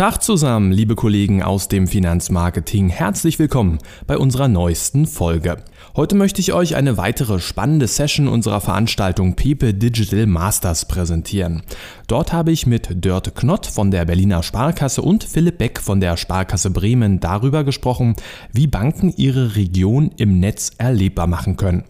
Tag zusammen, liebe Kollegen aus dem Finanzmarketing. Herzlich willkommen bei unserer neuesten Folge. Heute möchte ich euch eine weitere spannende Session unserer Veranstaltung Pepe Digital Masters präsentieren. Dort habe ich mit Dörte Knott von der Berliner Sparkasse und Philipp Beck von der Sparkasse Bremen darüber gesprochen, wie Banken ihre Region im Netz erlebbar machen können.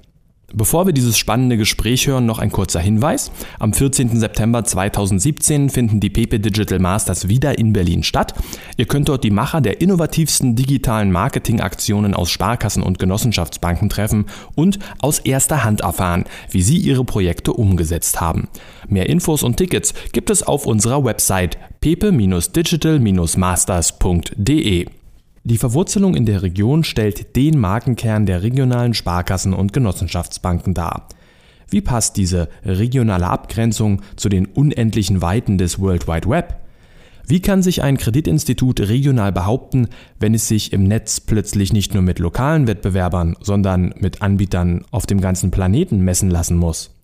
Bevor wir dieses spannende Gespräch hören, noch ein kurzer Hinweis. Am 14. September 2017 finden die PP Digital Masters wieder in Berlin statt. Ihr könnt dort die Macher der innovativsten digitalen Marketingaktionen aus Sparkassen und Genossenschaftsbanken treffen und aus erster Hand erfahren, wie sie ihre Projekte umgesetzt haben. Mehr Infos und Tickets gibt es auf unserer Website pepe-digital-masters.de. Die Verwurzelung in der Region stellt den Markenkern der regionalen Sparkassen und Genossenschaftsbanken dar. Wie passt diese regionale Abgrenzung zu den unendlichen Weiten des World Wide Web? Wie kann sich ein Kreditinstitut regional behaupten, wenn es sich im Netz plötzlich nicht nur mit lokalen Wettbewerbern, sondern mit Anbietern auf dem ganzen Planeten messen lassen muss?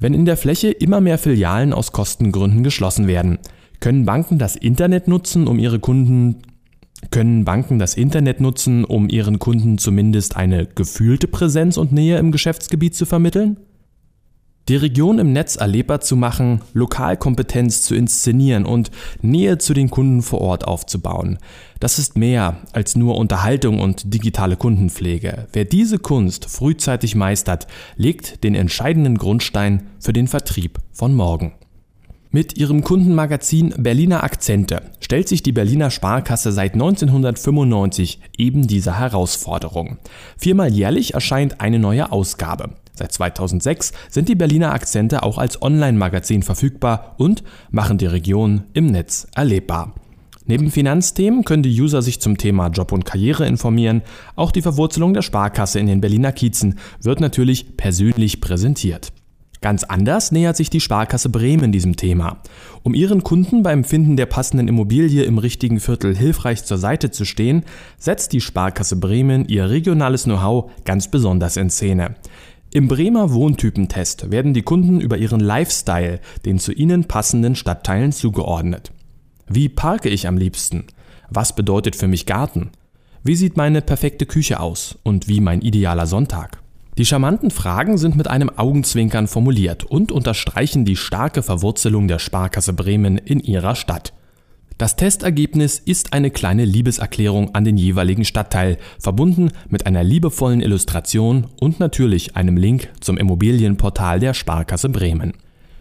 Wenn in der Fläche immer mehr Filialen aus Kostengründen geschlossen werden, können Banken das Internet nutzen, um ihre Kunden können Banken das Internet nutzen, um ihren Kunden zumindest eine gefühlte Präsenz und Nähe im Geschäftsgebiet zu vermitteln? Die Region im Netz erlebbar zu machen, Lokalkompetenz zu inszenieren und Nähe zu den Kunden vor Ort aufzubauen. Das ist mehr als nur Unterhaltung und digitale Kundenpflege. Wer diese Kunst frühzeitig meistert, legt den entscheidenden Grundstein für den Vertrieb von morgen. Mit ihrem Kundenmagazin Berliner Akzente stellt sich die Berliner Sparkasse seit 1995 eben dieser Herausforderung. Viermal jährlich erscheint eine neue Ausgabe. Seit 2006 sind die Berliner Akzente auch als Online-Magazin verfügbar und machen die Region im Netz erlebbar. Neben Finanzthemen können die User sich zum Thema Job und Karriere informieren. Auch die Verwurzelung der Sparkasse in den Berliner Kiezen wird natürlich persönlich präsentiert. Ganz anders nähert sich die Sparkasse Bremen diesem Thema. Um ihren Kunden beim Finden der passenden Immobilie im richtigen Viertel hilfreich zur Seite zu stehen, setzt die Sparkasse Bremen ihr regionales Know-how ganz besonders in Szene. Im Bremer Wohntypentest werden die Kunden über ihren Lifestyle den zu ihnen passenden Stadtteilen zugeordnet. Wie parke ich am liebsten? Was bedeutet für mich Garten? Wie sieht meine perfekte Küche aus? Und wie mein idealer Sonntag? Die charmanten Fragen sind mit einem Augenzwinkern formuliert und unterstreichen die starke Verwurzelung der Sparkasse Bremen in ihrer Stadt. Das Testergebnis ist eine kleine Liebeserklärung an den jeweiligen Stadtteil, verbunden mit einer liebevollen Illustration und natürlich einem Link zum Immobilienportal der Sparkasse Bremen.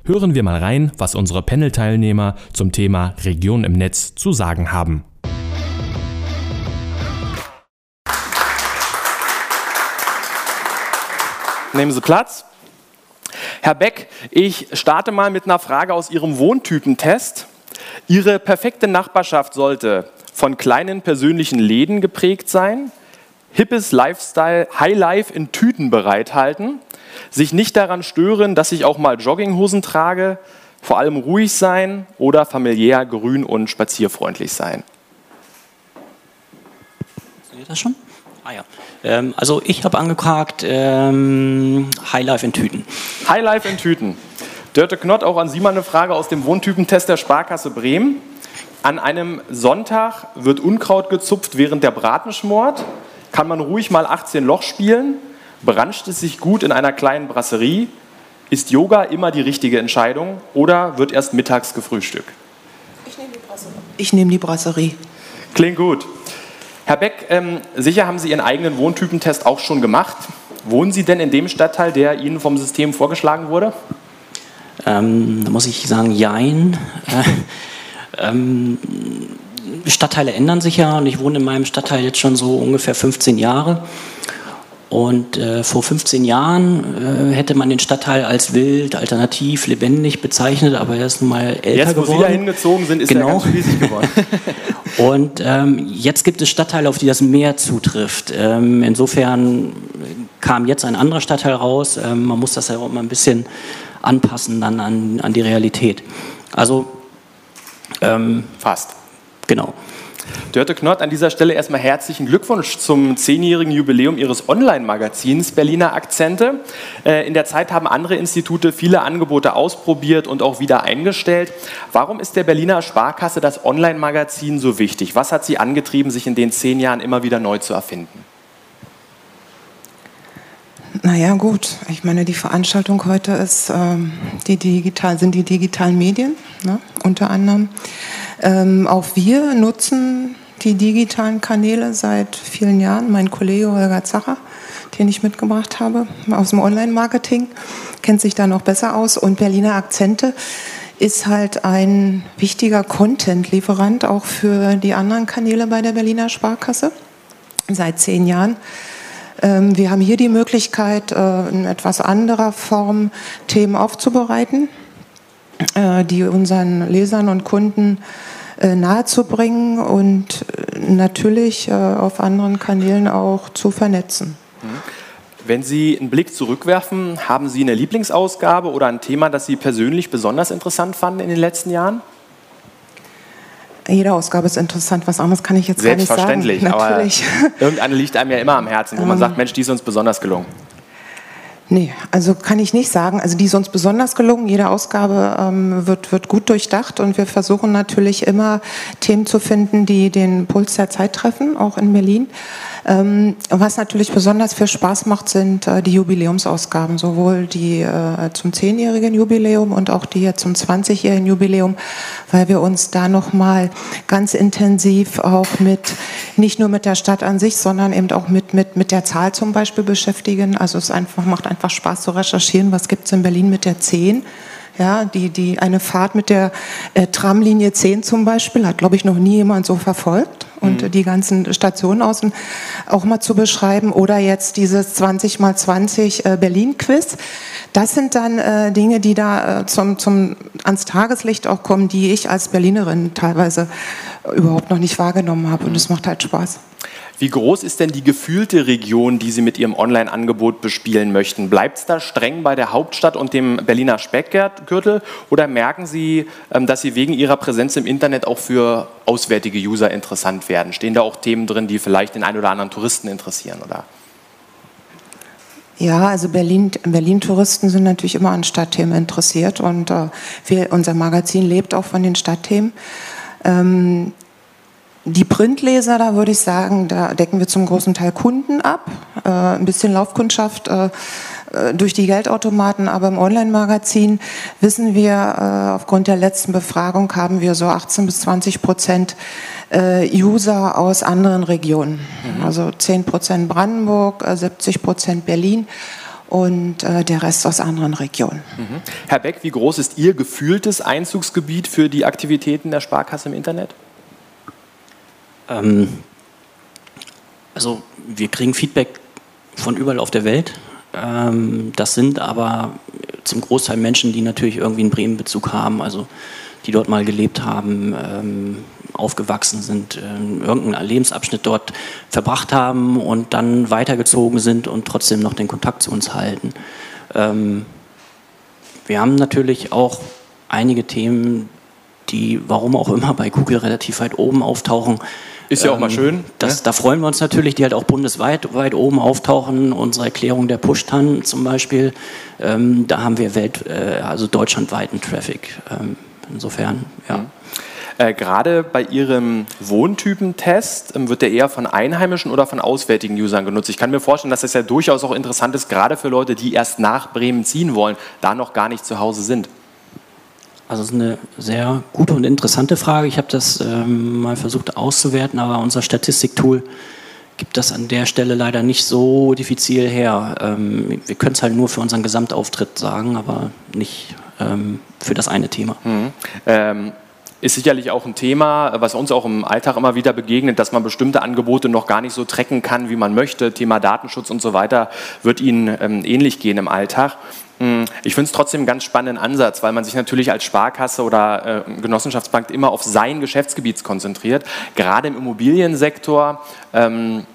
Hören wir mal rein, was unsere Panel-Teilnehmer zum Thema Region im Netz zu sagen haben. Nehmen Sie Platz. Herr Beck, ich starte mal mit einer Frage aus Ihrem Wohntypentest. Ihre perfekte Nachbarschaft sollte von kleinen persönlichen Läden geprägt sein, hippes Lifestyle, Highlife in Tüten bereithalten, sich nicht daran stören, dass ich auch mal Jogginghosen trage, vor allem ruhig sein oder familiär, grün und spazierfreundlich sein. Seht ihr das schon? Ah ja. Ähm, also ich habe angefragt ähm, Highlife in Tüten. Highlife in Tüten. Dörte Knott, auch an Sie mal eine Frage aus dem Wohntypentest der Sparkasse Bremen. An einem Sonntag wird Unkraut gezupft, während der Braten schmort. Kann man ruhig mal 18 Loch spielen? Branscht es sich gut in einer kleinen Brasserie? Ist Yoga immer die richtige Entscheidung oder wird erst mittags gefrühstückt? Ich nehme die Brasserie. Ich nehme die Brasserie. Klingt gut. Herr Beck, ähm, sicher haben Sie Ihren eigenen Wohntypentest auch schon gemacht. Wohnen Sie denn in dem Stadtteil, der Ihnen vom System vorgeschlagen wurde? Ähm, da muss ich sagen, jein. Äh, ähm, Stadtteile ändern sich ja und ich wohne in meinem Stadtteil jetzt schon so ungefähr 15 Jahre. Und äh, vor 15 Jahren äh, hätte man den Stadtteil als wild, alternativ, lebendig bezeichnet, aber er ist nun mal älter jetzt, geworden. Jetzt, wo Sie da hingezogen sind, ist genau. er ganz riesig geworden. Und ähm, jetzt gibt es Stadtteile, auf die das mehr zutrifft. Ähm, insofern kam jetzt ein anderer Stadtteil raus. Ähm, man muss das ja auch immer ein bisschen anpassen dann an, an die Realität. Also ähm, fast. Genau. Dörte Knott, an dieser Stelle erstmal herzlichen Glückwunsch zum zehnjährigen Jubiläum Ihres Online-Magazins Berliner Akzente. Äh, in der Zeit haben andere Institute viele Angebote ausprobiert und auch wieder eingestellt. Warum ist der Berliner Sparkasse das Online-Magazin so wichtig? Was hat Sie angetrieben, sich in den zehn Jahren immer wieder neu zu erfinden? Naja, gut. Ich meine, die Veranstaltung heute ist, ähm, die digital, sind die digitalen Medien, ne, unter anderem. Ähm, auch wir nutzen die digitalen Kanäle seit vielen Jahren. Mein Kollege Holger Zacher, den ich mitgebracht habe aus dem Online-Marketing, kennt sich da noch besser aus. Und Berliner Akzente ist halt ein wichtiger Content-Lieferant auch für die anderen Kanäle bei der Berliner Sparkasse seit zehn Jahren. Ähm, wir haben hier die Möglichkeit, äh, in etwas anderer Form Themen aufzubereiten, äh, die unseren Lesern und Kunden äh, nahezubringen und natürlich auf anderen Kanälen auch zu vernetzen. Mhm. Wenn Sie einen Blick zurückwerfen, haben Sie eine Lieblingsausgabe oder ein Thema, das Sie persönlich besonders interessant fanden in den letzten Jahren? Jede Ausgabe ist interessant, was anderes kann ich jetzt gar nicht sagen. Selbstverständlich, Natürlich. irgendeine liegt einem ja immer am Herzen, wo man ähm. sagt, Mensch, die ist uns besonders gelungen. Nee, also kann ich nicht sagen. Also die ist uns besonders gelungen. Jede Ausgabe ähm, wird, wird gut durchdacht und wir versuchen natürlich immer Themen zu finden, die den Puls der Zeit treffen, auch in Berlin. Ähm, was natürlich besonders viel Spaß macht, sind äh, die Jubiläumsausgaben, sowohl die äh, zum zehnjährigen Jubiläum und auch die hier zum 20-jährigen Jubiläum, weil wir uns da nochmal ganz intensiv auch mit, nicht nur mit der Stadt an sich, sondern eben auch mit, mit, mit der Zahl zum Beispiel beschäftigen. Also es einfach, macht einfach Spaß zu recherchieren, was gibt es in Berlin mit der 10 ja, die, die, eine Fahrt mit der äh, Tramlinie 10 zum Beispiel hat, glaube ich, noch nie jemand so verfolgt. Und mhm. die ganzen Stationen außen auch mal zu beschreiben. Oder jetzt dieses 20 mal 20 äh, Berlin-Quiz. Das sind dann äh, Dinge, die da äh, zum, zum, ans Tageslicht auch kommen, die ich als Berlinerin teilweise überhaupt noch nicht wahrgenommen habe. Und es macht halt Spaß. Wie groß ist denn die gefühlte Region, die Sie mit Ihrem Online-Angebot bespielen möchten? Bleibt es da streng bei der Hauptstadt und dem Berliner Speckgürtel oder merken Sie, ähm, dass Sie wegen Ihrer Präsenz im Internet auch für auswärtige User interessant werden? Stehen da auch Themen drin, die vielleicht den einen oder anderen Touristen interessieren? Oder? Ja, also Berlin, Berlin-Touristen sind natürlich immer an Stadtthemen interessiert und äh, wir, unser Magazin lebt auch von den Stadtthemen. Ähm, die Printleser, da würde ich sagen, da decken wir zum großen Teil Kunden ab, äh, ein bisschen Laufkundschaft äh, äh, durch die Geldautomaten, aber im Online-Magazin wissen wir, äh, aufgrund der letzten Befragung haben wir so 18 bis 20 Prozent äh, User aus anderen Regionen. Mhm. Also 10 Prozent Brandenburg, 70 äh, Prozent Berlin und der Rest aus anderen Regionen. Mhm. Herr Beck, wie groß ist Ihr gefühltes Einzugsgebiet für die Aktivitäten der Sparkasse im Internet? Ähm, also wir kriegen Feedback von überall auf der Welt. Ähm, das sind aber zum Großteil Menschen, die natürlich irgendwie einen Bremen-Bezug haben, also die dort mal gelebt haben, ähm, aufgewachsen sind, äh, irgendeinen Lebensabschnitt dort verbracht haben und dann weitergezogen sind und trotzdem noch den Kontakt zu uns halten. Wir haben natürlich auch einige Themen, die, warum auch immer, bei Google relativ weit oben auftauchen. Ist ja auch mal ähm, schön. Das, ne? Da freuen wir uns natürlich, die halt auch bundesweit weit oben auftauchen. Unsere Erklärung der Push-Tan zum Beispiel, ähm, da haben wir Welt, äh, also deutschlandweiten Traffic. Ähm, insofern, ja. Mhm. Äh, Gerade bei Ihrem Wohntypentest ähm, wird der eher von einheimischen oder von auswärtigen Usern genutzt. Ich kann mir vorstellen, dass das ja durchaus auch interessant ist, gerade für Leute, die erst nach Bremen ziehen wollen, da noch gar nicht zu Hause sind. Also das ist eine sehr gute und interessante Frage. Ich habe das ähm, mal versucht auszuwerten, aber unser Statistiktool gibt das an der Stelle leider nicht so diffizil her. Ähm, wir können es halt nur für unseren Gesamtauftritt sagen, aber nicht ähm, für das eine Thema. Mhm. Ist sicherlich auch ein Thema, was uns auch im Alltag immer wieder begegnet, dass man bestimmte Angebote noch gar nicht so trecken kann, wie man möchte. Thema Datenschutz und so weiter wird Ihnen ähm, ähnlich gehen im Alltag. Hm, ich finde es trotzdem einen ganz spannenden Ansatz, weil man sich natürlich als Sparkasse oder äh, Genossenschaftsbank immer auf sein Geschäftsgebiet konzentriert. Gerade im Immobiliensektor ähm,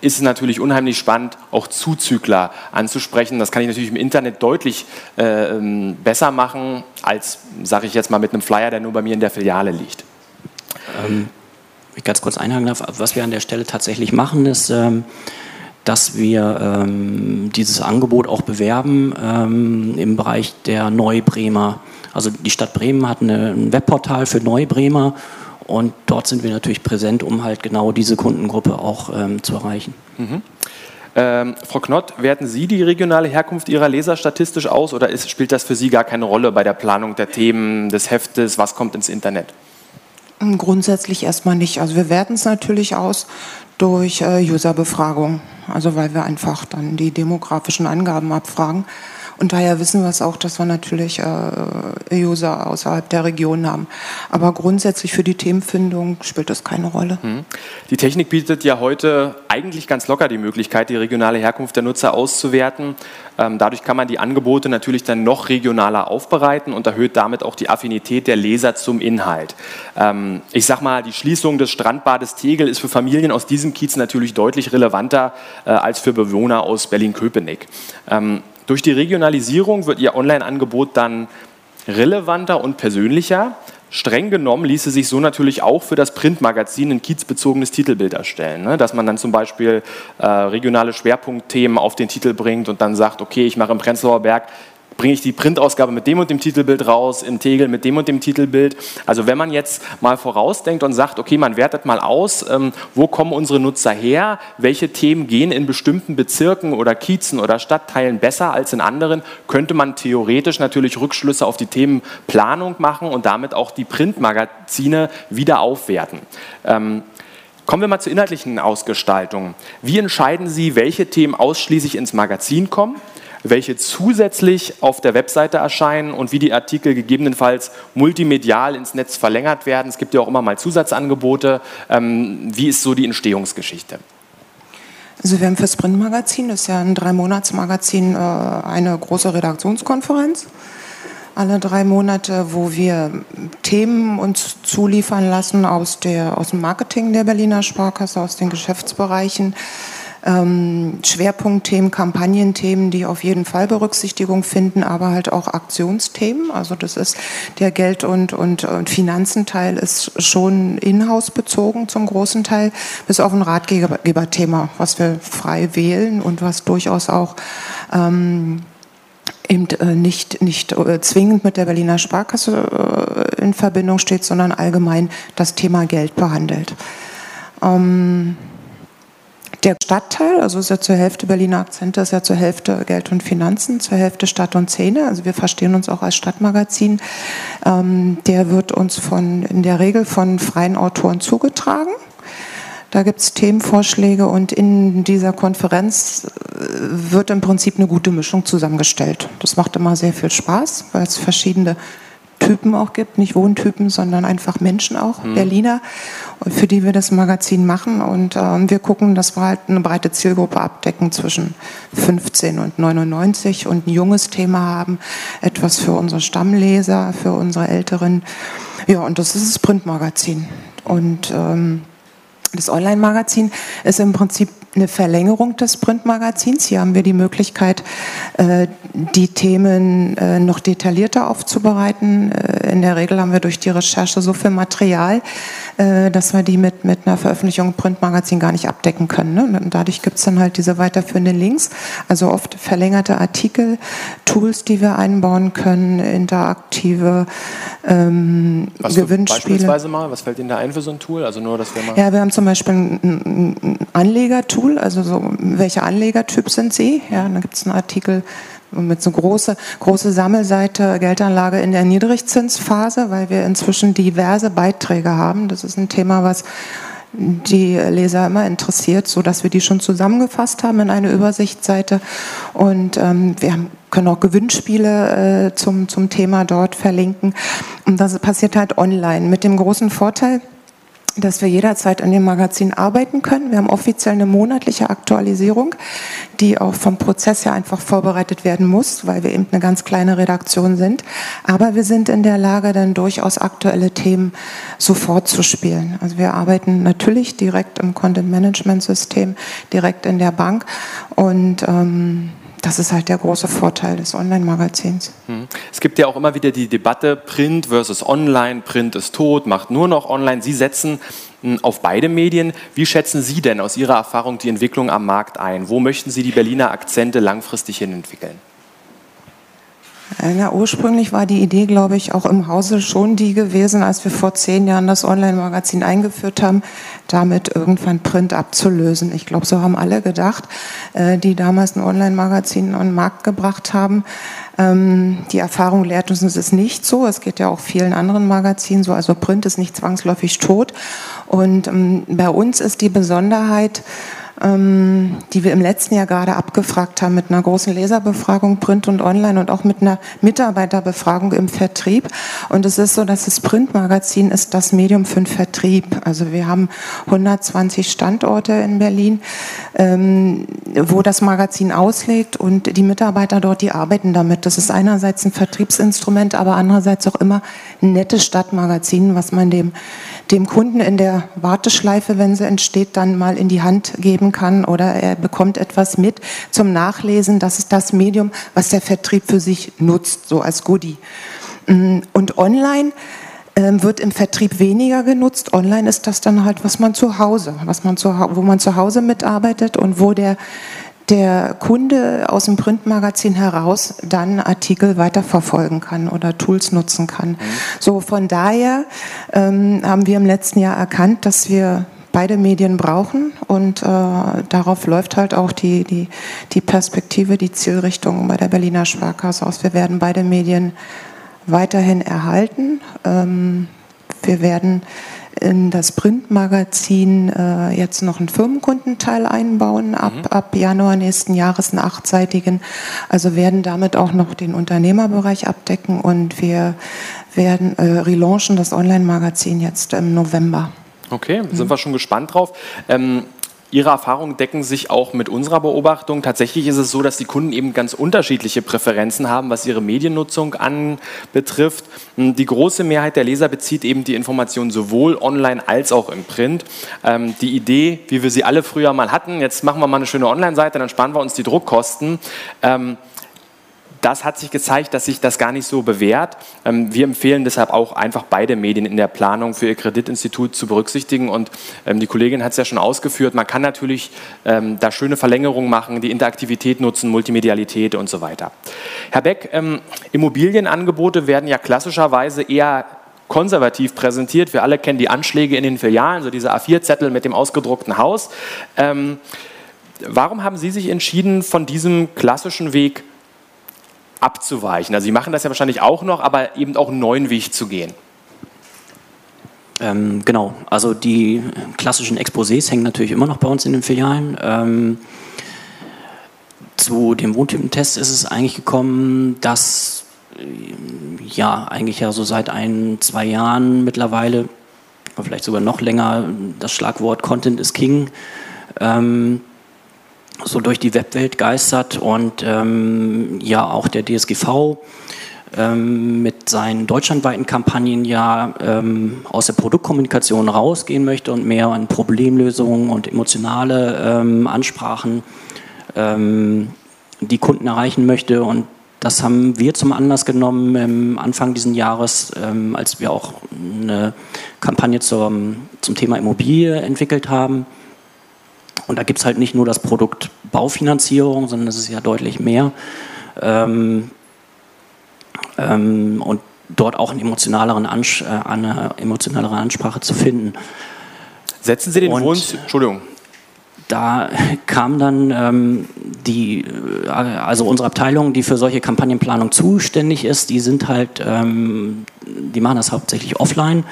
ist es natürlich unheimlich spannend, auch Zuzügler anzusprechen. Das kann ich natürlich im Internet deutlich äh, ähm, besser machen, als, sage ich jetzt mal, mit einem Flyer, der nur bei mir in der Filiale liegt. Ähm, ich ganz kurz einhaken darf, was wir an der Stelle tatsächlich machen, ist, ähm, dass wir ähm, dieses Angebot auch bewerben ähm, im Bereich der Neubremer. Also die Stadt Bremen hat eine, ein Webportal für Neubremer und dort sind wir natürlich präsent, um halt genau diese Kundengruppe auch ähm, zu erreichen. Mhm. Ähm, Frau Knott, werten Sie die regionale Herkunft Ihrer Leser statistisch aus oder ist, spielt das für Sie gar keine Rolle bei der Planung der Themen, des Heftes, was kommt ins Internet? Grundsätzlich erstmal nicht. Also wir werten es natürlich aus durch äh, Userbefragung, also weil wir einfach dann die demografischen Angaben abfragen. Und daher wissen wir es auch, dass wir natürlich äh, User außerhalb der Region haben. Aber grundsätzlich für die Themenfindung spielt das keine Rolle. Hm. Die Technik bietet ja heute eigentlich ganz locker die Möglichkeit, die regionale Herkunft der Nutzer auszuwerten. Ähm, dadurch kann man die Angebote natürlich dann noch regionaler aufbereiten und erhöht damit auch die Affinität der Leser zum Inhalt. Ähm, ich sag mal, die Schließung des Strandbades Tegel ist für Familien aus diesem Kiez natürlich deutlich relevanter äh, als für Bewohner aus Berlin-Köpenick. Ähm, durch die Regionalisierung wird Ihr Online-Angebot dann relevanter und persönlicher. Streng genommen ließe sich so natürlich auch für das Printmagazin ein kiezbezogenes Titelbild erstellen. Ne? Dass man dann zum Beispiel äh, regionale Schwerpunktthemen auf den Titel bringt und dann sagt, okay, ich mache im Prenzlauer Berg bringe ich die Printausgabe mit dem und dem Titelbild raus, in Tegel mit dem und dem Titelbild. Also wenn man jetzt mal vorausdenkt und sagt, okay, man wertet mal aus, ähm, wo kommen unsere Nutzer her, welche Themen gehen in bestimmten Bezirken oder Kiezen oder Stadtteilen besser als in anderen, könnte man theoretisch natürlich Rückschlüsse auf die Themenplanung machen und damit auch die Printmagazine wieder aufwerten. Ähm, Kommen wir mal zur inhaltlichen Ausgestaltung. Wie entscheiden Sie, welche Themen ausschließlich ins Magazin kommen? Welche zusätzlich auf der Webseite erscheinen und wie die Artikel gegebenenfalls multimedial ins Netz verlängert werden. Es gibt ja auch immer mal Zusatzangebote. Ähm, wie ist so die Entstehungsgeschichte? Also wir haben für Sprint-Magazin, das ist ja ein Drei-Monats-Magazin, äh, eine große Redaktionskonferenz. Alle drei Monate, wo wir Themen uns zuliefern lassen aus, der, aus dem Marketing der Berliner Sparkasse, aus den Geschäftsbereichen ähm, Schwerpunktthemen, Kampagnenthemen, die auf jeden Fall Berücksichtigung finden, aber halt auch Aktionsthemen. Also das ist der Geld- und, und, und Finanzenteil ist schon in-house bezogen zum großen Teil, bis auf ein Ratgeberthema, was wir frei wählen und was durchaus auch ähm, eben äh, nicht, nicht äh, zwingend mit der Berliner Sparkasse äh, in Verbindung steht, sondern allgemein das Thema Geld behandelt. Ähm, der Stadtteil, also ist ja zur Hälfte Berliner Akzente, ist ja zur Hälfte Geld und Finanzen, zur Hälfte Stadt und Szene. Also wir verstehen uns auch als Stadtmagazin. Ähm, der wird uns von, in der Regel von freien Autoren zugetragen. Da gibt es Themenvorschläge und in dieser Konferenz äh, wird im Prinzip eine gute Mischung zusammengestellt. Das macht immer sehr viel Spaß, weil es verschiedene Typen auch gibt, nicht Wohntypen, sondern einfach Menschen auch, mhm. Berliner, für die wir das Magazin machen. Und äh, wir gucken, dass wir halt eine breite Zielgruppe abdecken zwischen 15 und 99 und ein junges Thema haben, etwas für unsere Stammleser, für unsere Älteren. Ja, und das ist das Printmagazin. Und ähm, das Online-Magazin ist im Prinzip eine Verlängerung des Printmagazins. Hier haben wir die Möglichkeit, äh, die Themen äh, noch detaillierter aufzubereiten. Äh, in der Regel haben wir durch die Recherche so viel Material, dass wir die mit, mit einer Veröffentlichung im Printmagazin gar nicht abdecken können. Ne? Und dadurch gibt es dann halt diese weiterführenden Links, also oft verlängerte Artikel, Tools, die wir einbauen können, interaktive ähm, was Gewinnspiele. Beispielsweise mal, was fällt Ihnen da ein für so ein Tool? Also nur, dass wir mal ja, wir haben zum Beispiel ein, ein Anlegertool, Tool, also so, welcher Anlegertyp sind Sie? Ja, dann gibt es einen Artikel mit so große, große Sammelseite Geldanlage in der Niedrigzinsphase, weil wir inzwischen diverse Beiträge haben. Das ist ein Thema, was die Leser immer interessiert, so dass wir die schon zusammengefasst haben in eine Übersichtsseite. Und ähm, wir haben, können auch Gewinnspiele äh, zum, zum Thema dort verlinken. Und das passiert halt online mit dem großen Vorteil, dass wir jederzeit an dem Magazin arbeiten können. Wir haben offiziell eine monatliche Aktualisierung, die auch vom Prozess her einfach vorbereitet werden muss, weil wir eben eine ganz kleine Redaktion sind. Aber wir sind in der Lage, dann durchaus aktuelle Themen sofort zu spielen. Also wir arbeiten natürlich direkt im Content Management System, direkt in der Bank und ähm, das ist halt der große Vorteil des Online-Magazins. Hm. Es gibt ja auch immer wieder die Debatte Print versus Online. Print ist tot, macht nur noch Online. Sie setzen hm, auf beide Medien. Wie schätzen Sie denn aus Ihrer Erfahrung die Entwicklung am Markt ein? Wo möchten Sie die Berliner Akzente langfristig hin entwickeln? Ja, ursprünglich war die Idee, glaube ich, auch im Hause schon die gewesen, als wir vor zehn Jahren das Online-Magazin eingeführt haben, damit irgendwann Print abzulösen. Ich glaube, so haben alle gedacht, äh, die damals ein Online-Magazin an den Markt gebracht haben. Ähm, die Erfahrung lehrt uns, es ist nicht so. Es geht ja auch vielen anderen Magazinen so. Also Print ist nicht zwangsläufig tot. Und ähm, bei uns ist die Besonderheit, ähm, die wir im letzten Jahr gerade abgefragt haben mit einer großen Leserbefragung, Print und Online und auch mit einer Mitarbeiterbefragung im Vertrieb. Und es ist so, dass das Printmagazin ist das Medium für den Vertrieb. Also wir haben 120 Standorte in Berlin, ähm, wo das Magazin auslegt und die Mitarbeiter dort, die arbeiten damit. Das ist einerseits ein Vertriebsinstrument, aber andererseits auch immer ein nettes Stadtmagazin, was man dem, dem Kunden in der Warteschleife, wenn sie entsteht, dann mal in die Hand geben kann oder er bekommt etwas mit zum Nachlesen. Das ist das Medium, was der Vertrieb für sich nutzt, so als Goodie. Mm, und online ähm, wird im Vertrieb weniger genutzt. Online ist das dann halt, was man zu Hause, was man zu, wo man zu Hause mitarbeitet und wo der der Kunde aus dem Printmagazin heraus dann Artikel weiterverfolgen kann oder Tools nutzen kann. Mhm. So von daher ähm, haben wir im letzten Jahr erkannt, dass wir beide Medien brauchen und äh, darauf läuft halt auch die, die, die Perspektive, die Zielrichtung bei der Berliner Sparkasse aus. Wir werden beide Medien weiterhin erhalten. Ähm, wir werden in das Printmagazin äh, jetzt noch einen Firmenkundenteil einbauen ab, mhm. ab Januar nächsten Jahres, einen achtseitigen. Also werden damit auch noch den Unternehmerbereich abdecken und wir werden äh, relaunchen das Online-Magazin jetzt im November. Okay, sind wir schon gespannt drauf. Ähm, Ihre Erfahrungen decken sich auch mit unserer Beobachtung. Tatsächlich ist es so, dass die Kunden eben ganz unterschiedliche Präferenzen haben, was ihre Mediennutzung anbetrifft. Hm, die große Mehrheit der Leser bezieht eben die Informationen sowohl online als auch im Print. Ähm, die Idee, wie wir sie alle früher mal hatten, jetzt machen wir mal eine schöne Online-Seite, dann sparen wir uns die Druckkosten. Ähm, das hat sich gezeigt, dass sich das gar nicht so bewährt. Ähm, wir empfehlen deshalb auch einfach beide Medien in der Planung für Ihr Kreditinstitut zu berücksichtigen. Und ähm, die Kollegin hat es ja schon ausgeführt, man kann natürlich ähm, da schöne Verlängerungen machen, die Interaktivität nutzen, Multimedialität und so weiter. Herr Beck, Immobilienangebote werden ja klassischerweise eher konservativ präsentiert. Wir alle kennen die Anschläge in den Filialen, so diese A4-Zettel mit dem ausgedruckten Haus. warum haben Sie sich entschieden, von diesem klassischen Weg abzuweichen. Also Sie machen das ja wahrscheinlich auch noch, aber eben auch einen neuen Weg zu gehen. Ähm, genau, also die klassischen Exposés hängen natürlich immer noch bei uns in den Filialen. Ähm, zu dem Wohntypentest ist es eigentlich gekommen, dass äh, ja eigentlich ja so seit ein, zwei Jahren mittlerweile, vielleicht sogar noch länger, das Schlagwort Content is King ähm, so durch die Webwelt geistert und ähm, ja auch der DSGV ähm, mit seinen deutschlandweiten Kampagnen ja ähm, aus der Produktkommunikation rausgehen möchte und mehr an Problemlösungen und emotionale ähm, Ansprachen ähm, die Kunden erreichen möchte. Und das haben wir zum Anlass genommen Anfang dieses Jahres, ähm, als wir auch eine Kampagne zum, zum Thema Immobilie entwickelt haben und da gibt es halt nicht nur das Produkt Baufinanzierung, sondern es ist ja deutlich mehr. Ähm, ähm, und dort auch einen emotionaleren Ans äh, eine emotionalere Ansprache zu finden. Setzen Sie den und Wunsch, Entschuldigung. Da kam dann ähm, die, äh, also unsere Abteilung, die für solche Kampagnenplanung zuständig ist, die sind halt, ähm, die machen das hauptsächlich offline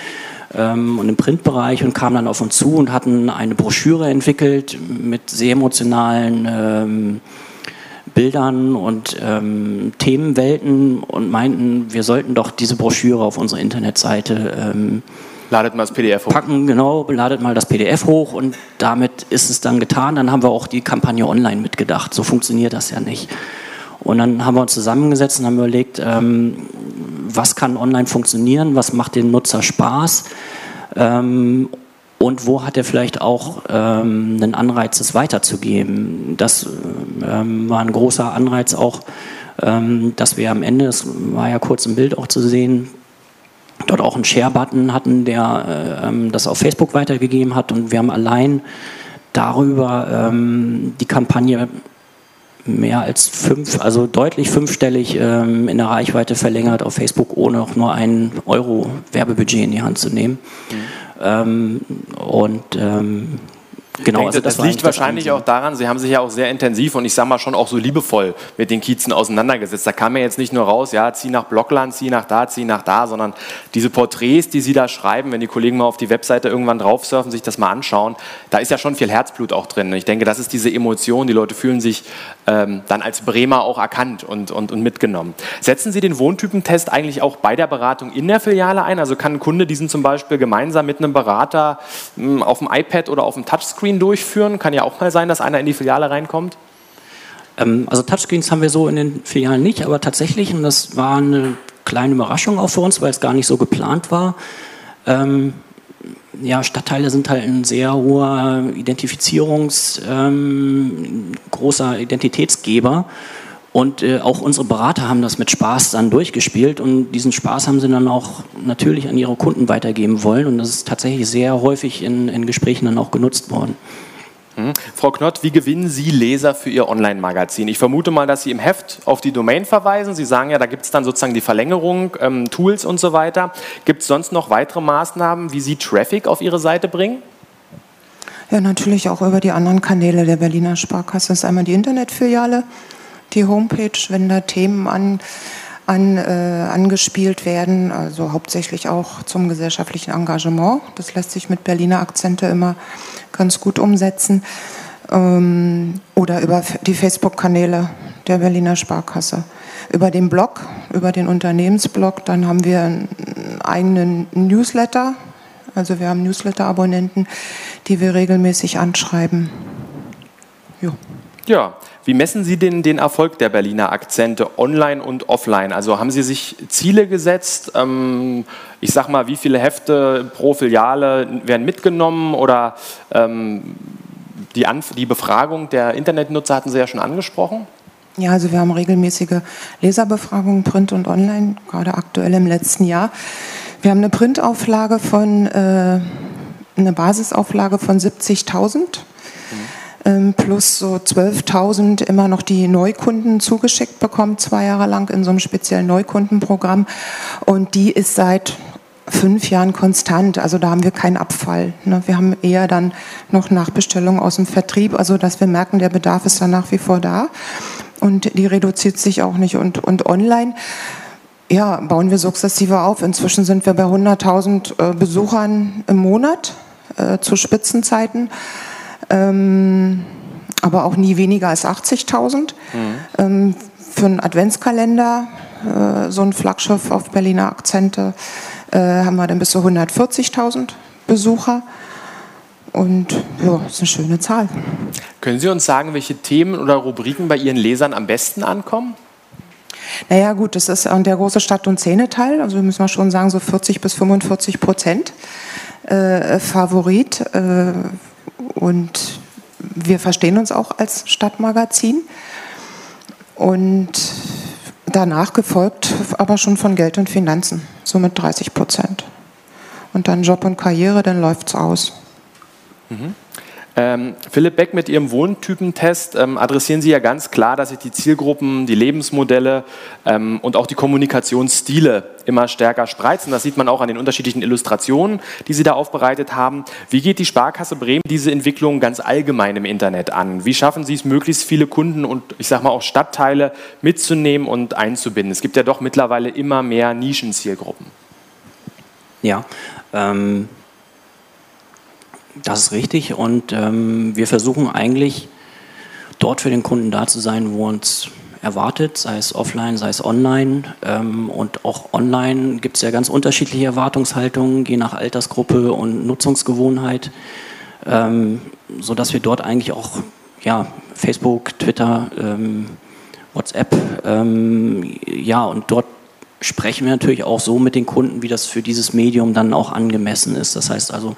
ähm, und im Printbereich und kamen dann auf uns zu und hatten eine Broschüre entwickelt mit sehr emotionalen ähm, Bildern und ähm, Themenwelten und meinten, wir sollten doch diese Broschüre auf unsere Internetseite ähm, Ladet mal das PDF hoch. Packen, genau, ladet mal das PDF hoch und damit ist es dann getan. Dann haben wir auch die Kampagne online mitgedacht. So funktioniert das ja nicht. Und dann haben wir uns zusammengesetzt und haben überlegt, ähm, was kann online funktionieren, was macht dem Nutzer Spaß ähm, und wo hat er vielleicht auch ähm, einen Anreiz, es weiterzugeben. Das ähm, war ein großer Anreiz auch, ähm, dass wir am Ende, es war ja kurz im Bild auch zu sehen, dort auch einen Share-Button hatten, der äh, das auf Facebook weitergegeben hat und wir haben allein darüber ähm, die Kampagne mehr als fünf, also deutlich fünfstellig ähm, in der Reichweite verlängert auf Facebook, ohne auch nur einen Euro Werbebudget in die Hand zu nehmen. Mhm. Ähm, und ähm, Genau, denke, also das, das liegt wahrscheinlich auch daran, Sie haben sich ja auch sehr intensiv und ich sage mal schon auch so liebevoll mit den Kiezen auseinandergesetzt. Da kam ja jetzt nicht nur raus, ja, zieh nach Blockland, zieh nach da, zieh nach da, sondern diese Porträts, die Sie da schreiben, wenn die Kollegen mal auf die Webseite irgendwann drauf surfen, sich das mal anschauen, da ist ja schon viel Herzblut auch drin. Und ich denke, das ist diese Emotion, die Leute fühlen sich ähm, dann als Bremer auch erkannt und, und, und mitgenommen. Setzen Sie den Wohntypentest eigentlich auch bei der Beratung in der Filiale ein? Also kann ein Kunde diesen zum Beispiel gemeinsam mit einem Berater mh, hm, auf dem iPad oder auf dem Touchscreen Touchscreen durchführen? Kann ja auch mal sein, dass einer in die Filiale reinkommt. Ähm, also Touchscreens haben wir so in den Filialen nicht, aber tatsächlich, und das war eine kleine Überraschung auch für uns, weil es gar nicht so geplant war. Ähm, ja, Stadtteile sind halt ein sehr hoher Identifizierungs, ähm, großer Identitätsgeber. Und äh, auch unsere Berater haben das mit Spaß dann durchgespielt und diesen Spaß haben sie dann auch natürlich an ihre Kunden weitergeben wollen. Und das ist tatsächlich sehr häufig in, in Gesprächen dann auch genutzt worden. Mhm. Frau Knott, wie gewinnen Sie Leser für Ihr Online-Magazin? Ich vermute mal, dass Sie im Heft auf die Domain verweisen. Sie sagen ja, da gibt es dann sozusagen die Verlängerung, ähm, Tools und so weiter. Gibt es sonst noch weitere Maßnahmen, wie Sie Traffic auf Ihre Seite bringen? Ja, natürlich auch über die anderen Kanäle der Berliner Sparkasse. Das ist einmal die Internetfiliale die Homepage, wenn da Themen an, an, äh, angespielt werden, also hauptsächlich auch zum gesellschaftlichen Engagement. Das lässt sich mit Berliner Akzente immer ganz gut umsetzen. Ähm, oder über die Facebook-Kanäle der Berliner Sparkasse. Über den Blog, über den Unternehmensblog, dann haben wir einen eigenen Newsletter. Also wir haben Newsletter-Abonnenten, die wir regelmäßig anschreiben. Jo. Ja, wie messen Sie denn den Erfolg der Berliner Akzente online und offline? Also haben Sie sich Ziele gesetzt? Ähm, ich sag mal, wie viele Hefte pro Filiale werden mitgenommen oder ähm, die, Anf die Befragung der Internetnutzer hatten Sie ja schon angesprochen? Ja, also wir haben regelmäßige Leserbefragungen, Print und Online, gerade aktuell im letzten Jahr. Wir haben eine Printauflage von, äh, eine Basisauflage von 70.000 ähm, plus so 12.000 immer noch die Neukunden zugeschickt bekommen, zwei Jahre lang in so einem speziellen Neukundenprogramm. Und die ist seit fünf Jahren konstant. Also da haben wir keinen Abfall. Ne? Wir haben eher dann noch Nachbestellungen aus dem Vertrieb, also dass wir merken, der Bedarf ist dann nach wie vor da. Und die reduziert sich auch nicht. Und, und online ja, bauen wir sukzessive auf. Inzwischen sind wir bei 100.000 äh, Besuchern im Monat äh, zu Spitzenzeiten ähm, aber auch nie weniger als 80.000. Mhm. Ähm, für einen Adventskalender, äh, so ein Flaggschiff auf Berliner Akzente, äh, haben wir dann bis zu 140.000 Besucher. Und ja, das ist eine schöne Zahl. Können Sie uns sagen, welche Themen oder Rubriken bei Ihren Lesern am besten ankommen? Naja, gut, das ist der große Stadt- und Szeneteil. Also müssen wir schon sagen, so 40 bis 45 Prozent äh, Favorit. Äh, und wir verstehen uns auch als Stadtmagazin. Und danach gefolgt aber schon von Geld und Finanzen, so mit 30 Prozent. Und dann Job und Karriere, dann läuft es aus. Mhm. Ähm, Philipp Beck, mit Ihrem Wohntypentest ähm, adressieren Sie ja ganz klar, dass sich die Zielgruppen, die Lebensmodelle ähm, und auch die Kommunikationsstile immer stärker spreizen. Das sieht man auch an den unterschiedlichen Illustrationen, die Sie da aufbereitet haben. Wie geht die Sparkasse Bremen diese Entwicklung ganz allgemein im Internet an? Wie schaffen Sie es, möglichst viele Kunden und ich sage mal auch Stadtteile mitzunehmen und einzubinden? Es gibt ja doch mittlerweile immer mehr Nischenzielgruppen. Ja, ähm, das ist richtig und ähm, wir versuchen eigentlich dort für den Kunden da zu sein, wo uns erwartet, sei es offline, sei es online. Ähm, und auch online gibt es ja ganz unterschiedliche Erwartungshaltungen, je nach Altersgruppe und Nutzungsgewohnheit, ähm, sodass wir dort eigentlich auch ja, Facebook, Twitter, ähm, WhatsApp, ähm, ja, und dort sprechen wir natürlich auch so mit den Kunden, wie das für dieses Medium dann auch angemessen ist. Das heißt also,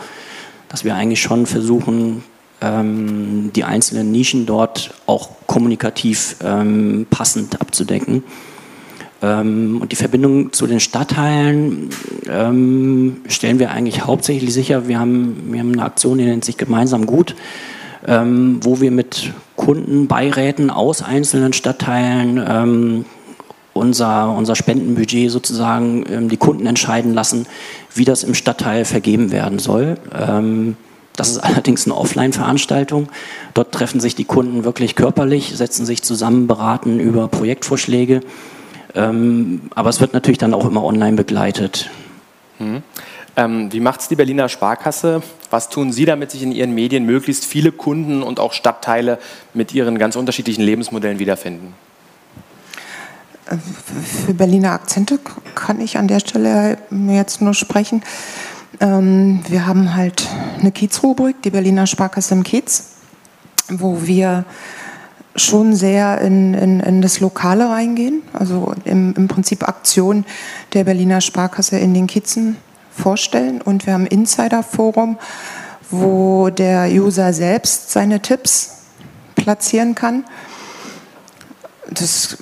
dass wir eigentlich schon versuchen, ähm, die einzelnen Nischen dort auch kommunikativ ähm, passend abzudecken. Ähm, und die Verbindung zu den Stadtteilen stellen wir eigentlich hauptsächlich sicher. Wir haben, wir haben eine Aktion, die nennt sich Gemeinsam gut, wo wir mit Kunden, Beiräten aus einzelnen Stadtteilen unser, unser Spendenbudget sozusagen die Kunden entscheiden lassen, wie das im Stadtteil vergeben werden soll. Das ist allerdings eine Offline-Veranstaltung. Dort treffen sich die Kunden wirklich körperlich, setzen sich zusammen, beraten über Projektvorschläge. Ähm, aber es wird natürlich dann auch immer online begleitet. Mhm. Ähm, wie macht es die Berliner Sparkasse? Was tun Sie, damit sich in Ihren Medien möglichst viele Kunden und auch Stadtteile mit ihren ganz unterschiedlichen Lebensmodellen wiederfinden? Für Berliner Akzente kann ich an der Stelle jetzt nur sprechen. Ähm, wir haben halt eine Kiez-Rubrik, die Berliner Sparkasse im Kiez, wo wir schon sehr in, in, in das Lokale reingehen, also im, im Prinzip Aktion der Berliner Sparkasse in den Kiezen vorstellen. Und wir haben Insider-Forum, wo der User selbst seine Tipps platzieren kann. Das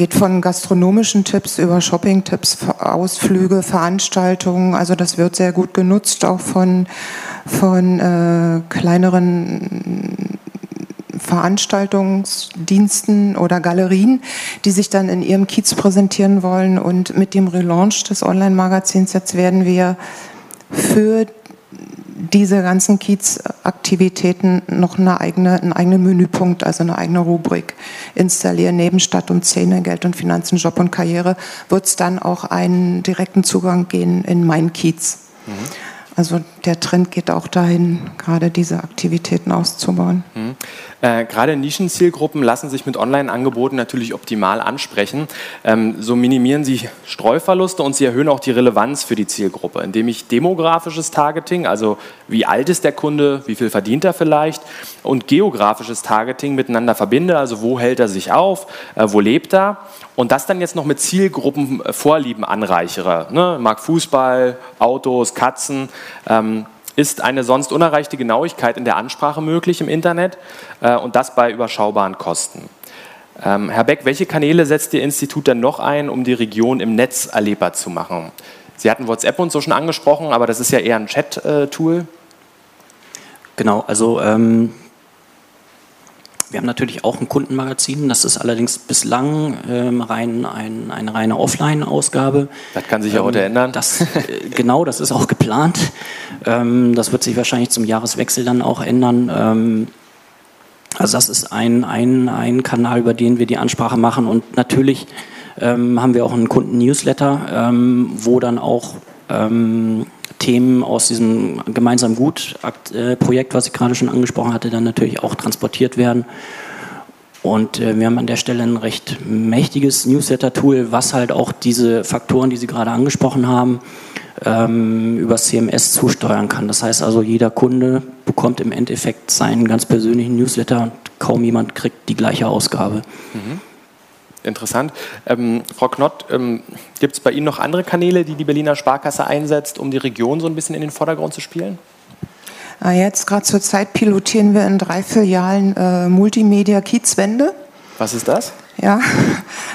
geht von gastronomischen Tipps über Shopping-Tipps, Ausflüge, Veranstaltungen. Also das wird sehr gut genutzt, auch von, von äh, kleineren Veranstaltungsdiensten oder Galerien, die sich dann in ihrem Kiez präsentieren wollen. Und mit dem Relaunch des Online-Magazins jetzt werden wir für diese ganzen Kiez-Aktivitäten noch eine eigene, einen eigenen Menüpunkt, also eine eigene Rubrik installieren. Neben Stadt und Szene, Geld und Finanzen, Job und Karriere wird es dann auch einen direkten Zugang gehen in mein Kiez. Mhm. Also der Trend geht auch dahin, gerade diese Aktivitäten auszubauen. Mhm. Äh, gerade Nischenzielgruppen lassen sich mit Online-Angeboten natürlich optimal ansprechen. Ähm, so minimieren sie Streuverluste und sie erhöhen auch die Relevanz für die Zielgruppe, indem ich demografisches Targeting, also wie alt ist der Kunde, wie viel verdient er vielleicht, und geografisches Targeting miteinander verbinde, also wo hält er sich auf, äh, wo lebt er, und das dann jetzt noch mit Zielgruppenvorlieben anreichere. Ne? Mag Fußball, Autos, Katzen. Ähm, ist eine sonst unerreichte Genauigkeit in der Ansprache möglich im Internet äh, und das bei überschaubaren Kosten. Ähm, Herr Beck, welche Kanäle setzt Ihr Institut denn noch ein, um die Region im Netz erlebbar zu machen? Sie hatten WhatsApp und so schon angesprochen, aber das ist ja eher ein Chat-Tool. Genau, also ähm, wir haben natürlich auch ein Kundenmagazin, das ist allerdings bislang ähm, rein ein, eine reine Offline-Ausgabe. Das kann sich ja ähm, heute ändern. Das, äh, genau, das ist auch geplant. Ähm, das wird sich wahrscheinlich zum Jahreswechsel dann auch ändern. Ähm, also das ist ein, ein, ein Kanal, über den wir die Ansprache machen. Und natürlich ähm, haben wir auch einen Kunden-Newsletter, ähm, wo dann auch Themen aus diesem gemeinsamen Gut-Projekt, was ich gerade schon angesprochen hatte, dann natürlich auch transportiert werden. Und äh, wir haben an der Stelle ein recht mächtiges Newsletter-Tool, was halt auch diese Faktoren, die Sie gerade angesprochen haben, ähm, über CMS zusteuern kann. Das heißt also, jeder Kunde bekommt im Endeffekt seinen ganz persönlichen Newsletter und kaum jemand kriegt die gleiche Ausgabe. Mhm. Interessant. Ähm, Frau Knott, ähm, gibt es bei Ihnen noch andere Kanäle, die die Berliner Sparkasse einsetzt, um die Region so ein bisschen in den Vordergrund zu spielen? Ah, jetzt gerade zur Zeit pilotieren wir in drei Filialen äh, Multimedia Kiezwende. Was ist das? Ja,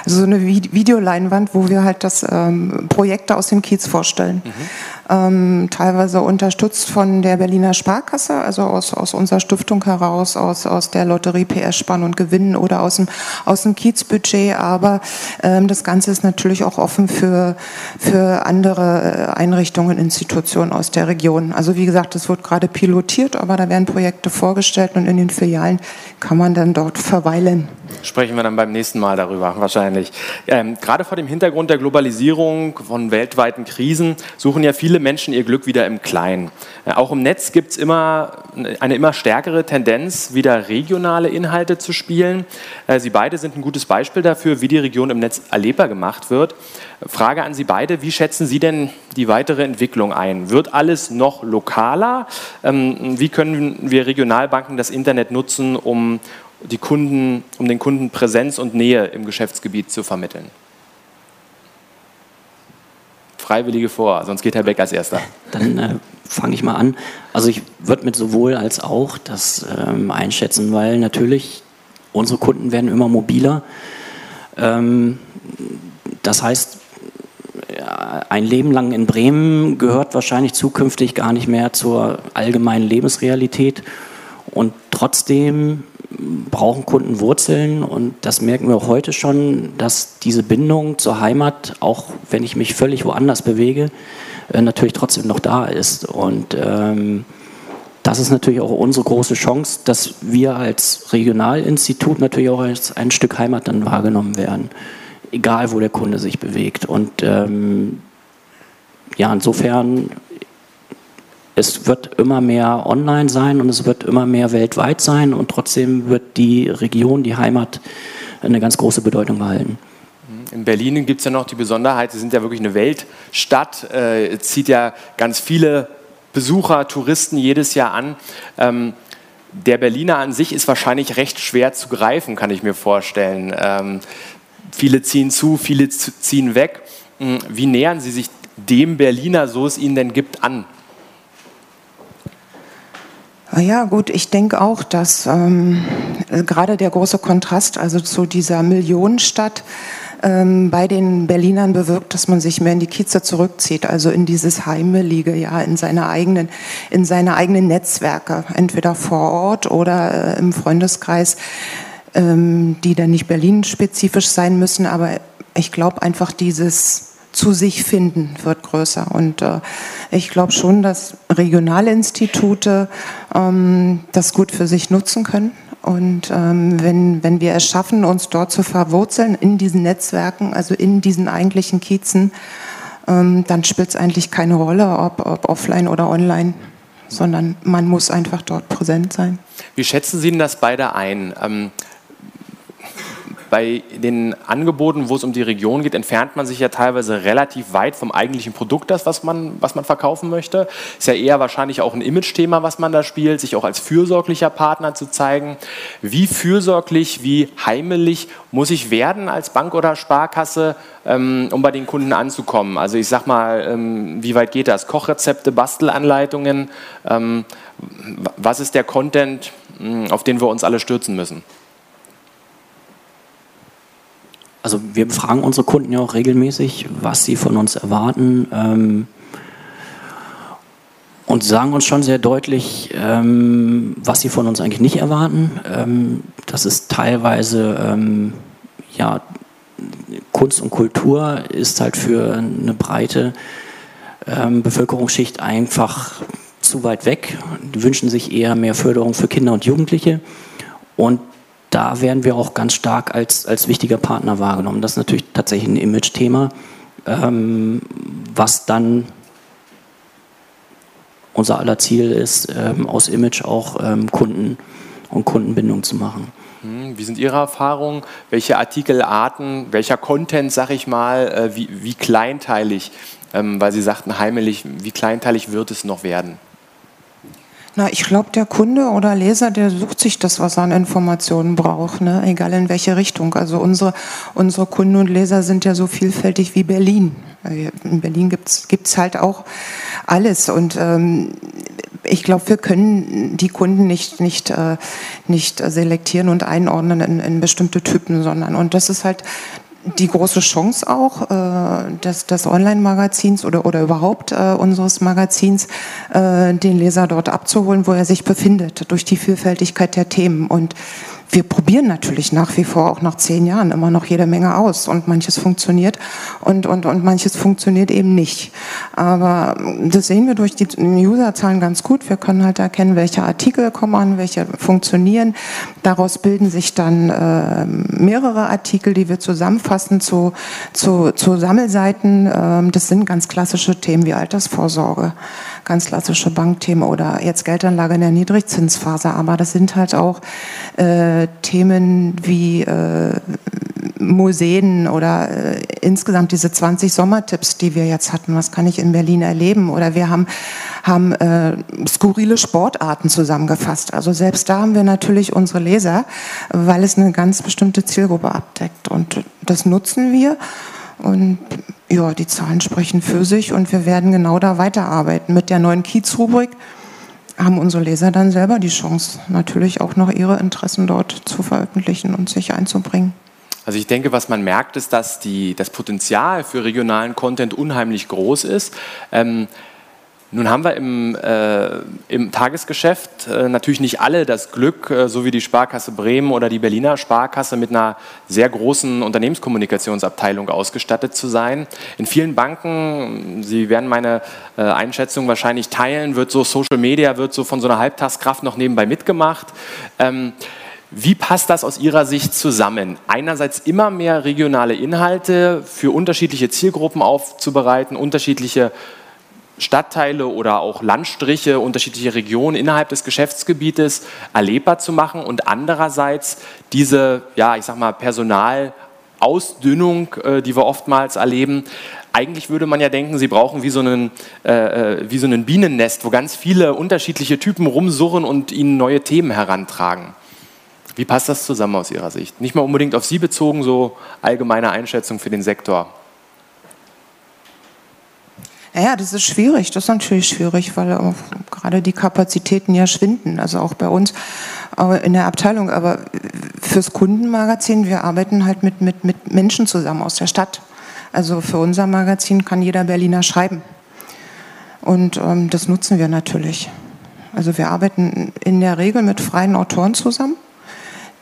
also so eine Videoleinwand, wo wir halt das ähm, Projekte aus dem Kiez vorstellen. Mhm ähm, teilweise unterstützt von der Berliner Sparkasse, also aus, aus unserer Stiftung heraus, aus, aus der Lotterie PS Spann und Gewinnen oder aus dem, aus dem Kiezbudget. Aber ähm, das Ganze ist natürlich auch offen für, für andere äh, Einrichtungen, Institutionen aus der Region. Also wie gesagt, es wird gerade pilotiert, aber da werden Projekte vorgestellt und in den Filialen kann man dann dort verweilen. Sprechen wir dann beim nächsten Mal darüber, wahrscheinlich. Ähm, gerade vor dem Hintergrund der Globalisierung von weltweiten Krisen suchen ja viele viele Menschen ihr Glück wieder im Kleinen. Auch im Netz gibt es immer eine immer stärkere Tendenz, wieder regionale Inhalte zu spielen. Äh, Sie beide sind ein gutes Beispiel dafür, wie die Region im Netz erlebbar gemacht wird. Frage an Sie beide, wie schätzen Sie denn die weitere Entwicklung ein? Wird alles noch lokaler? Ähm, wie können wir Regionalbanken das Internet nutzen, um, die Kunden, um den Kunden Präsenz und Nähe im Geschäftsgebiet zu vermitteln? Freiwillige vor, sonst geht Herr Beck als Erster. Dann äh, fange ich mal an. Also ich würde mit sowohl als auch das ähm, einschätzen, weil natürlich unsere Kunden werden immer mobiler. Ähm, das heißt, ein Leben lang in Bremen gehört wahrscheinlich zukünftig gar nicht mehr zur allgemeinen Lebensrealität. Und trotzdem brauchen Kunden Wurzeln und das merken wir heute schon, dass diese Bindung zur Heimat, auch wenn ich mich völlig woanders bewege, äh, natürlich trotzdem noch da ist. Und ähm, das ist natürlich auch unsere große Chance, dass wir als Regionalinstitut natürlich auch als ein Stück Heimat dann wahrgenommen werden, egal wo der Kunde sich bewegt. Und ähm, ja, insofern es wird immer mehr online sein und es wird immer mehr weltweit sein und trotzdem wird die Region, die Heimat eine ganz große Bedeutung behalten. In Berlin gibt es ja noch die Besonderheit, Sie sind ja wirklich eine Weltstadt, äh, zieht ja ganz viele Besucher, Touristen jedes Jahr an. Ähm, der Berliner an sich ist wahrscheinlich recht schwer zu greifen, kann ich mir vorstellen. Ähm, viele ziehen zu, viele ziehen weg. Hm, wie nähern Sie sich dem Berliner, so es ihn denn gibt, an? Ah ja, gut, ich denke auch, dass ähm, gerade der große Kontrast, also zu dieser Millionenstadt, ähm, bei den Berlinern bewirkt, dass man sich mehr in die Kieze zurückzieht, also in dieses Heimelige, ja, in seine eigenen, in seine eigenen Netzwerke, entweder vor Ort oder äh, im Freundeskreis, ähm, die dann nicht Berlin-spezifisch sein müssen, aber ich glaube einfach dieses zu sich finden wird größer. Und äh, ich glaube schon, dass Regionalinstitute ähm, das gut für sich nutzen können. Und ähm, wenn, wenn wir es schaffen, uns dort zu verwurzeln in diesen Netzwerken, also in diesen eigentlichen Kiezen, ähm, dann spielt es eigentlich keine Rolle, ob, ob offline oder online sondern man muss einfach dort präsent sein. Wie schätzen Sie denn das beide ein? Bei den Angeboten, wo es um die Region geht, entfernt man sich ja teilweise relativ weit vom eigentlichen Produkt, das, was man, was man verkaufen möchte. Ist ja eher wahrscheinlich auch ein Image-Thema, was man da spielt, sich auch als fürsorglicher Partner zu zeigen. Wie fürsorglich, wie heimelig muss ich werden als Bank oder Sparkasse, ähm, um bei den Kunden anzukommen? Also ich sag mal, ähm, wie weit geht das? Kochrezepte, Bastelanleitungen? Ähm, was ist der Content, hm, auf den wir uns alle stürzen müssen? Also wir fragen unsere Kunden ja auch regelmäßig, was sie von uns erwarten. Ähm, und sagen uns schon sehr deutlich, ähm, was sie von uns eigentlich nicht erwarten. Ähm, das ist teilweise, ähm, ja, Kunst und Kultur ist halt für eine breite ähm, Bevölkerungsschicht einfach zu weit weg. Die wünschen sich eher mehr Förderung für Kinder und Jugendliche. Und da werden wir auch ganz stark als, als wichtiger Partner wahrgenommen. Das ist natürlich tatsächlich ein Image-Thema, ähm, was dann unser aller Ziel ist, ähm, aus Image auch ähm, Kunden und Kundenbindung zu machen. Hm, wie sind Ihre Erfahrungen? Welche Artikelarten, welcher Content, sag ich mal, äh, wie, wie kleinteilig, ähm, weil Sie sagten heimelig, wie kleinteilig wird es noch werden? Na, ich glaube, der Kunde oder Leser, der sucht sich das, was er an Informationen braucht, ne? egal in welche Richtung. Also unsere, unsere Kunden und Leser sind ja so vielfältig wie Berlin. In Berlin gibt's gibt's halt auch alles. Und ähm, ich glaube, wir können die Kunden nicht, nicht, äh, nicht selektieren und einordnen in, in bestimmte Typen, sondern und das ist halt die große Chance auch äh, des, des Online-Magazins oder, oder überhaupt äh, unseres Magazins, äh, den Leser dort abzuholen, wo er sich befindet, durch die Vielfältigkeit der Themen. Und wir probieren natürlich nach wie vor auch nach zehn Jahren immer noch jede Menge aus und manches funktioniert und, und, und manches funktioniert eben nicht. Aber das sehen wir durch die Userzahlen ganz gut. Wir können halt erkennen, welche Artikel kommen an, welche funktionieren. Daraus bilden sich dann äh, mehrere Artikel, die wir zusammenfassen zu, zu, zu Sammelseiten. Äh, das sind ganz klassische Themen wie Altersvorsorge ganz klassische Bankthemen oder jetzt Geldanlage in der Niedrigzinsphase. Aber das sind halt auch äh, Themen wie äh, Museen oder äh, insgesamt diese 20 Sommertipps, die wir jetzt hatten. Was kann ich in Berlin erleben? Oder wir haben, haben äh, skurrile Sportarten zusammengefasst. Also selbst da haben wir natürlich unsere Leser, weil es eine ganz bestimmte Zielgruppe abdeckt. Und das nutzen wir. Und ja, die Zahlen sprechen für sich und wir werden genau da weiterarbeiten. Mit der neuen Kiez-Rubrik haben unsere Leser dann selber die Chance, natürlich auch noch ihre Interessen dort zu veröffentlichen und sich einzubringen. Also ich denke, was man merkt, ist, dass die, das Potenzial für regionalen Content unheimlich groß ist. Ähm, nun haben wir im, äh, im Tagesgeschäft äh, natürlich nicht alle das Glück, äh, so wie die Sparkasse Bremen oder die Berliner Sparkasse, mit einer sehr großen Unternehmenskommunikationsabteilung ausgestattet zu sein. In vielen Banken, Sie werden meine äh, Einschätzung wahrscheinlich teilen, wird so Social Media, wird so von so einer Halbtagskraft noch nebenbei mitgemacht. Ähm, wie passt das aus Ihrer Sicht zusammen? Einerseits immer mehr regionale Inhalte für unterschiedliche Zielgruppen aufzubereiten, unterschiedliche Stadtteile oder auch Landstriche, unterschiedliche Regionen innerhalb des Geschäftsgebietes erlebbar zu machen und andererseits diese, ja, ich sag mal, Personalausdünnung, äh, die wir oftmals erleben. Eigentlich würde man ja denken, sie brauchen wie so, einen, äh, äh, wie so ein Bienennest, wo ganz viele unterschiedliche Typen rumsurren und ihnen neue Themen herantragen. Wie passt das zusammen aus Ihrer Sicht? Nicht mal unbedingt auf Sie bezogen, so allgemeine Einschätzung für den Sektor. Ja, das ist schwierig. Das ist natürlich schwierig, weil auch gerade die Kapazitäten ja schwinden. Also auch bei uns in der Abteilung. Aber fürs Kundenmagazin, wir arbeiten halt mit, mit, mit Menschen zusammen aus der Stadt. Also für unser Magazin kann jeder Berliner schreiben. Und ähm, das nutzen wir natürlich. Also wir arbeiten in der Regel mit freien Autoren zusammen,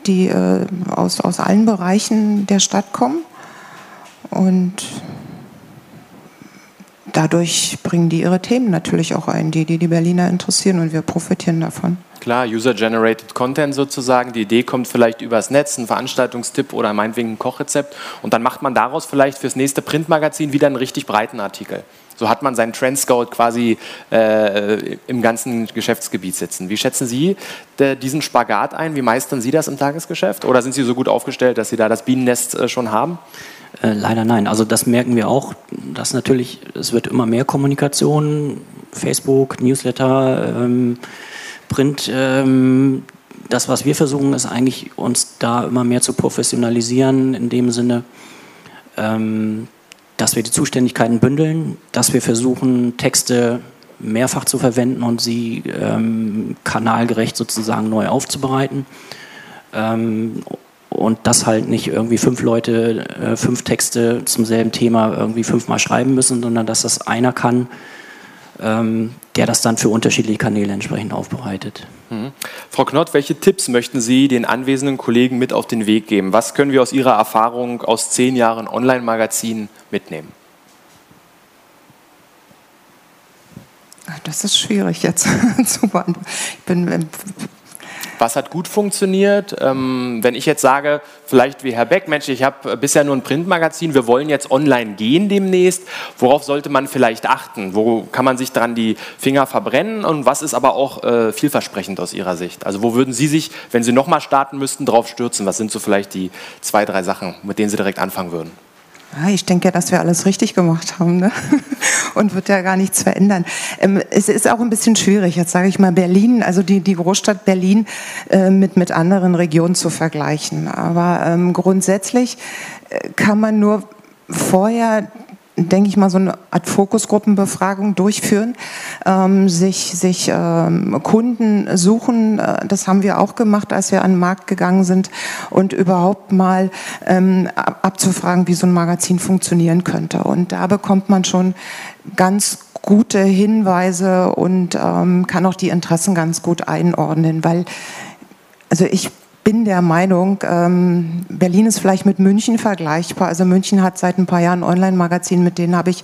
die äh, aus, aus allen Bereichen der Stadt kommen. Und dadurch bringen die ihre Themen natürlich auch ein, die, die die Berliner interessieren und wir profitieren davon. Klar, User-Generated Content sozusagen. Die Idee kommt vielleicht übers Netz, ein Veranstaltungstipp oder meinetwegen ein Kochrezept. Und dann macht man daraus vielleicht fürs nächste Printmagazin wieder einen richtig breiten Artikel. So hat man seinen Trendscout quasi äh, im ganzen Geschäftsgebiet sitzen. Wie schätzen Sie de, diesen Spagat ein? Wie meistern Sie das im Tagesgeschäft? Oder sind Sie so gut aufgestellt, dass Sie da das Bienennest äh, schon haben? Äh, leider nein. Also das merken wir auch, dass natürlich, es wird immer mehr Kommunikation, Facebook, Newsletter, ähm, Print. Ähm, das, was wir versuchen, ist eigentlich, uns da immer mehr zu professionalisieren, in dem Sinne, ähm, dass wir die Zuständigkeiten bündeln, dass wir versuchen, Texte mehrfach zu verwenden und sie ähm, kanalgerecht sozusagen neu aufzubereiten. Ähm, und das halt nicht irgendwie fünf Leute äh, fünf Texte zum selben Thema irgendwie fünfmal schreiben müssen, sondern dass das einer kann, ähm, der das dann für unterschiedliche Kanäle entsprechend aufbereitet. Mhm. Frau Knott, welche Tipps möchten Sie den anwesenden Kollegen mit auf den Weg geben? Was können wir aus Ihrer Erfahrung aus zehn Jahren Online-Magazin mitnehmen? Das ist schwierig jetzt zu beantworten. Ich bin äh, was hat gut funktioniert? Ähm, wenn ich jetzt sage, vielleicht wie Herr Beck, Mensch, ich habe bisher nur ein Printmagazin, wir wollen jetzt online gehen demnächst, worauf sollte man vielleicht achten? Wo kann man sich dran die Finger verbrennen und was ist aber auch äh, vielversprechend aus Ihrer Sicht? Also wo würden Sie sich, wenn Sie nochmal starten müssten, drauf stürzen? Was sind so vielleicht die zwei, drei Sachen, mit denen Sie direkt anfangen würden? Ja, ich denke, dass wir alles richtig gemacht haben ne? und wird ja gar nichts verändern. Ähm, es ist auch ein bisschen schwierig, jetzt sage ich mal Berlin, also die, die Großstadt Berlin äh, mit, mit anderen Regionen zu vergleichen. Aber ähm, grundsätzlich äh, kann man nur vorher denke ich mal, so eine Art Fokusgruppenbefragung durchführen, ähm, sich, sich ähm, Kunden suchen. Äh, das haben wir auch gemacht, als wir an den Markt gegangen sind und überhaupt mal ähm, abzufragen, wie so ein Magazin funktionieren könnte. Und da bekommt man schon ganz gute Hinweise und ähm, kann auch die Interessen ganz gut einordnen, weil also ich bin der Meinung, ähm, Berlin ist vielleicht mit München vergleichbar. Also München hat seit ein paar Jahren Online-Magazin, mit denen habe ich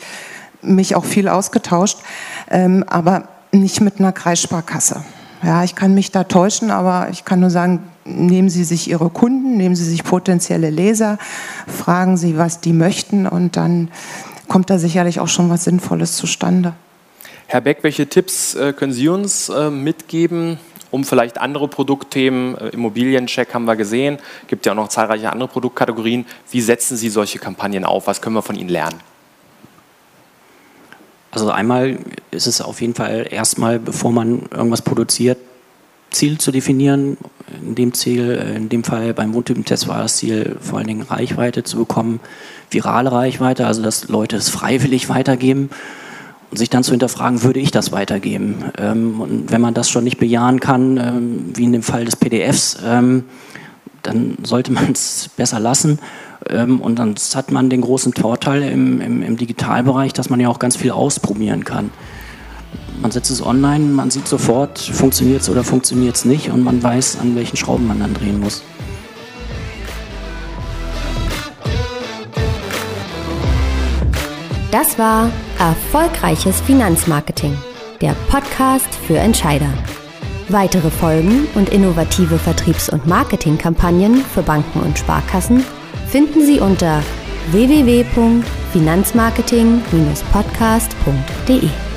mich auch viel ausgetauscht, ähm, aber nicht mit einer Kreissparkasse. Ja, ich kann mich da täuschen, aber ich kann nur sagen, nehmen Sie sich Ihre Kunden, nehmen Sie sich potenzielle Leser, fragen Sie, was die möchten und dann kommt da sicherlich auch schon was Sinnvolles zustande. Herr Beck, welche Tipps äh, können Sie uns äh, mitgeben, um vielleicht andere Produktthemen, äh, Immobiliencheck haben wir gesehen, gibt ja auch noch zahlreiche andere Produktkategorien. Wie setzen Sie solche Kampagnen auf? Was können wir von Ihnen lernen? Also einmal ist es auf jeden Fall erstmal, bevor man irgendwas produziert, Ziel zu definieren. In dem Ziel, in dem Fall beim Wohntypentest war das Ziel, vor allen Dingen Reichweite zu bekommen, virale Reichweite, also dass Leute es freiwillig weitergeben und sich dann zu hinterfragen, würde ich das weitergeben? Ähm, und wenn man das schon nicht bejahen kann, ähm, wie in dem Fall des PDFs, ähm, dann sollte man es besser lassen. Und dann hat man den großen Vorteil im, im, im Digitalbereich, dass man ja auch ganz viel ausprobieren kann. Man setzt es online, man sieht sofort, funktioniert es oder funktioniert es nicht und man weiß, an welchen Schrauben man dann drehen muss. Das war Erfolgreiches Finanzmarketing, der Podcast für Entscheider. Weitere Folgen und innovative Vertriebs- und Marketingkampagnen für Banken und Sparkassen finden Sie unter www.finanzmarketing-podcast.de.